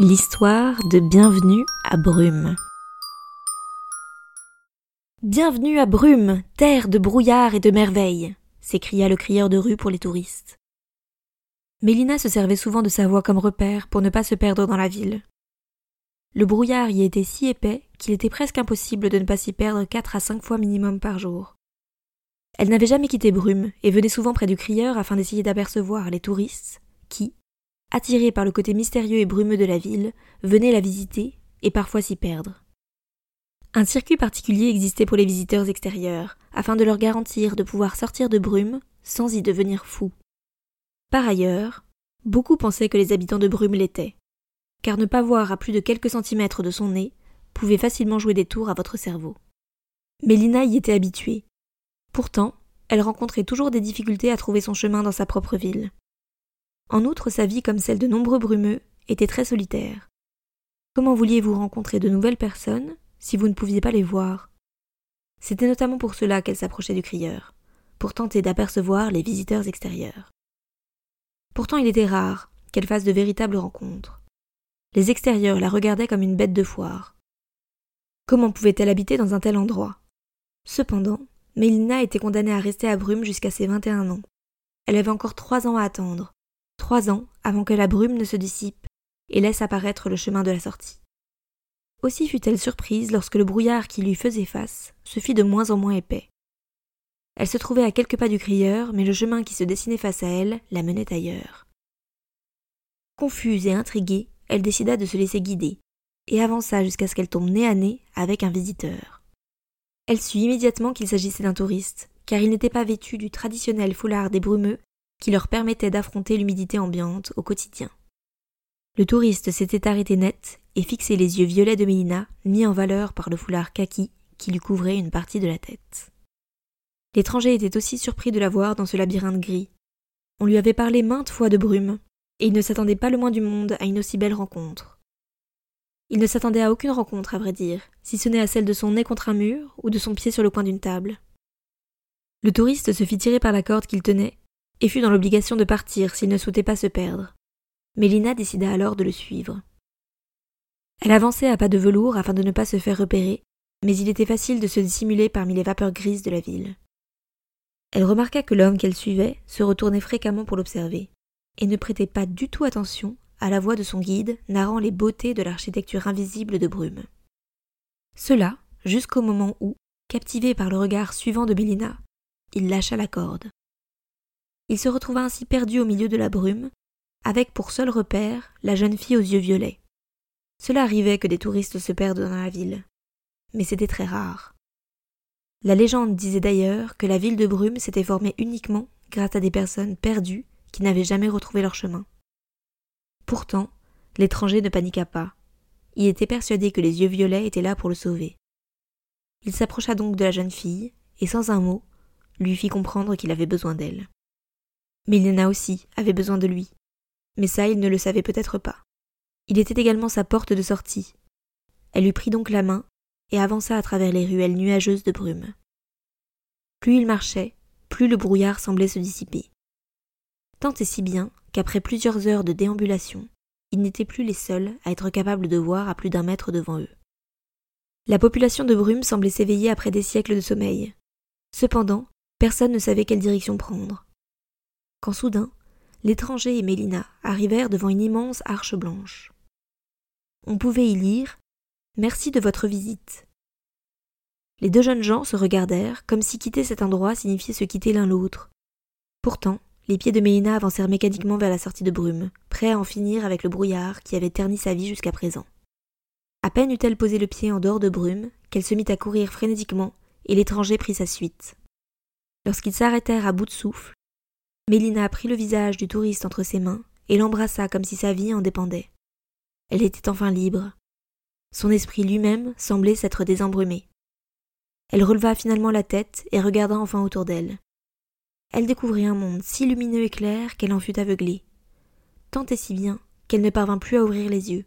l'histoire de Bienvenue à Brume. Bienvenue à Brume, terre de brouillard et de merveilles, s'écria le crieur de rue pour les touristes. Mélina se servait souvent de sa voix comme repère pour ne pas se perdre dans la ville. Le brouillard y était si épais qu'il était presque impossible de ne pas s'y perdre quatre à cinq fois minimum par jour. Elle n'avait jamais quitté Brume et venait souvent près du crieur afin d'essayer d'apercevoir les touristes qui, attirés par le côté mystérieux et brumeux de la ville, venaient la visiter et parfois s'y perdre. Un circuit particulier existait pour les visiteurs extérieurs, afin de leur garantir de pouvoir sortir de Brume sans y devenir fous. Par ailleurs, beaucoup pensaient que les habitants de Brume l'étaient, car ne pas voir à plus de quelques centimètres de son nez pouvait facilement jouer des tours à votre cerveau. Mélina y était habituée. Pourtant, elle rencontrait toujours des difficultés à trouver son chemin dans sa propre ville. En outre, sa vie, comme celle de nombreux brumeux, était très solitaire. Comment vouliez-vous rencontrer de nouvelles personnes si vous ne pouviez pas les voir? C'était notamment pour cela qu'elle s'approchait du crieur, pour tenter d'apercevoir les visiteurs extérieurs. Pourtant, il était rare qu'elle fasse de véritables rencontres. Les extérieurs la regardaient comme une bête de foire. Comment pouvait-elle habiter dans un tel endroit? Cependant, Mélina était condamnée à rester à Brume jusqu'à ses vingt et un ans. Elle avait encore trois ans à attendre, trois ans avant que la brume ne se dissipe et laisse apparaître le chemin de la sortie. Aussi fut-elle surprise lorsque le brouillard qui lui faisait face se fit de moins en moins épais. Elle se trouvait à quelques pas du crieur, mais le chemin qui se dessinait face à elle la menait ailleurs. Confuse et intriguée, elle décida de se laisser guider, et avança jusqu'à ce qu'elle tombe nez à nez avec un visiteur. Elle sut immédiatement qu'il s'agissait d'un touriste, car il n'était pas vêtu du traditionnel foulard des brumeux qui leur permettait d'affronter l'humidité ambiante au quotidien. Le touriste s'était arrêté net et fixé les yeux violets de Mélina, mis en valeur par le foulard kaki qui lui couvrait une partie de la tête. L'étranger était aussi surpris de la voir dans ce labyrinthe gris. On lui avait parlé maintes fois de brume, et il ne s'attendait pas le moins du monde à une aussi belle rencontre. Il ne s'attendait à aucune rencontre, à vrai dire, si ce n'est à celle de son nez contre un mur ou de son pied sur le coin d'une table. Le touriste se fit tirer par la corde qu'il tenait et fut dans l'obligation de partir s'il ne souhaitait pas se perdre. Mélina décida alors de le suivre. Elle avançait à pas de velours afin de ne pas se faire repérer, mais il était facile de se dissimuler parmi les vapeurs grises de la ville. Elle remarqua que l'homme qu'elle suivait se retournait fréquemment pour l'observer, et ne prêtait pas du tout attention à la voix de son guide narrant les beautés de l'architecture invisible de brume. Cela jusqu'au moment où, captivé par le regard suivant de Mélina, il lâcha la corde. Il se retrouva ainsi perdu au milieu de la brume, avec pour seul repère la jeune fille aux yeux violets. Cela arrivait que des touristes se perdent dans la ville, mais c'était très rare. La légende disait d'ailleurs que la ville de Brume s'était formée uniquement grâce à des personnes perdues qui n'avaient jamais retrouvé leur chemin. Pourtant, l'étranger ne paniqua pas. Il était persuadé que les yeux violets étaient là pour le sauver. Il s'approcha donc de la jeune fille, et sans un mot, lui fit comprendre qu'il avait besoin d'elle. Milena aussi avait besoin de lui. Mais ça, il ne le savait peut-être pas. Il était également sa porte de sortie. Elle lui prit donc la main et avança à travers les ruelles nuageuses de brume. Plus il marchait, plus le brouillard semblait se dissiper. Tant et si bien qu'après plusieurs heures de déambulation, ils n'étaient plus les seuls à être capables de voir à plus d'un mètre devant eux. La population de brume semblait s'éveiller après des siècles de sommeil. Cependant, personne ne savait quelle direction prendre soudain, l'étranger et Mélina arrivèrent devant une immense arche blanche. On pouvait y lire Merci de votre visite. Les deux jeunes gens se regardèrent comme si quitter cet endroit signifiait se quitter l'un l'autre. Pourtant, les pieds de Mélina avancèrent mécaniquement vers la sortie de brume, prêts à en finir avec le brouillard qui avait terni sa vie jusqu'à présent. À peine eut-elle posé le pied en dehors de brume qu'elle se mit à courir frénétiquement et l'étranger prit sa suite. Lorsqu'ils s'arrêtèrent à bout de souffle, Mélina prit le visage du touriste entre ses mains et l'embrassa comme si sa vie en dépendait. Elle était enfin libre. Son esprit lui-même semblait s'être désembrumé. Elle releva finalement la tête et regarda enfin autour d'elle. Elle découvrit un monde si lumineux et clair qu'elle en fut aveuglée. Tant et si bien qu'elle ne parvint plus à ouvrir les yeux.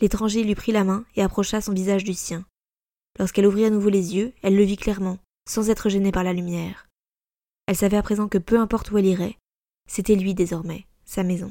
L'étranger lui prit la main et approcha son visage du sien. Lorsqu'elle ouvrit à nouveau les yeux, elle le vit clairement, sans être gênée par la lumière. Elle savait à présent que peu importe où elle irait, c'était lui désormais, sa maison.